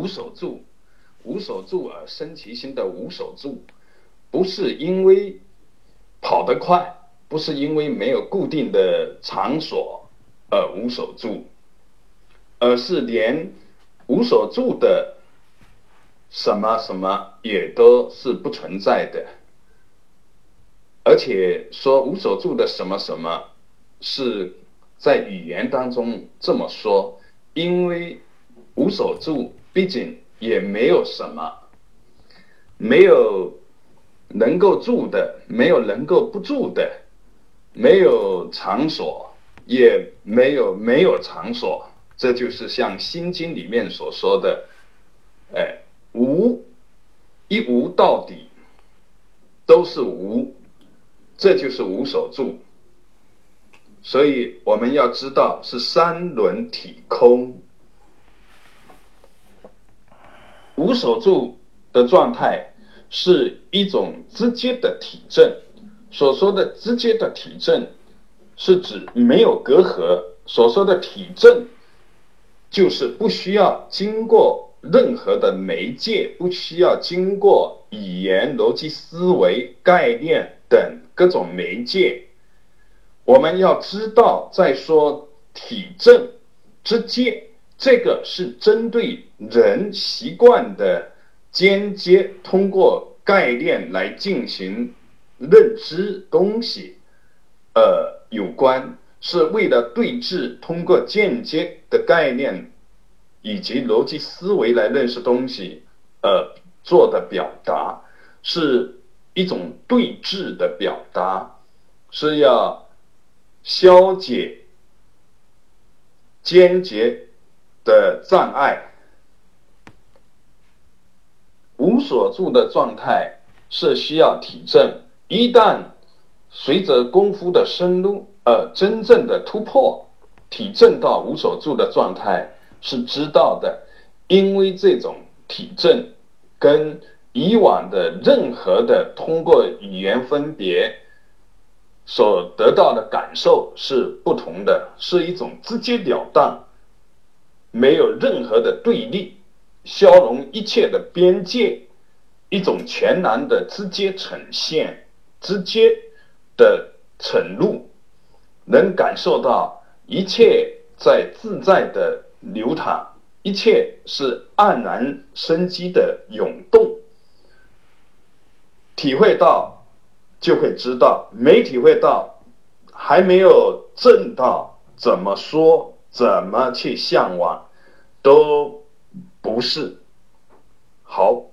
无所住，无所住而生其心的无所住，不是因为跑得快，不是因为没有固定的场所而无所住，而是连无所住的什么什么也都是不存在的。而且说无所住的什么什么，是在语言当中这么说，因为无所住毕竟也没有什么，没有能够住的，没有能够不住的，没有场所，也没有没有场所，这就是像《心经》里面所说的，哎，无一无到底，都是无。这就是无所住，所以我们要知道是三轮体空，无所住的状态是一种直接的体证。所说的直接的体证，是指没有隔阂。所说的体证，就是不需要经过任何的媒介，不需要经过语言、逻辑思维、概念等。各种媒介，我们要知道，在说体证之间，这个是针对人习惯的间接通过概念来进行认知东西，呃，有关是为了对峙，通过间接的概念以及逻辑思维来认识东西，呃，做的表达是。一种对峙的表达，是要消解间接的障碍。无所住的状态是需要体证，一旦随着功夫的深入而真正的突破，体证到无所住的状态是知道的，因为这种体证跟。以往的任何的通过语言分别所得到的感受是不同的，是一种直截了当，没有任何的对立，消融一切的边界，一种全然的直接呈现，直接的沉入，能感受到一切在自在的流淌，一切是黯然生机的涌动。体会到，就会知道；没体会到，还没有证到，怎么说，怎么去向往都不是好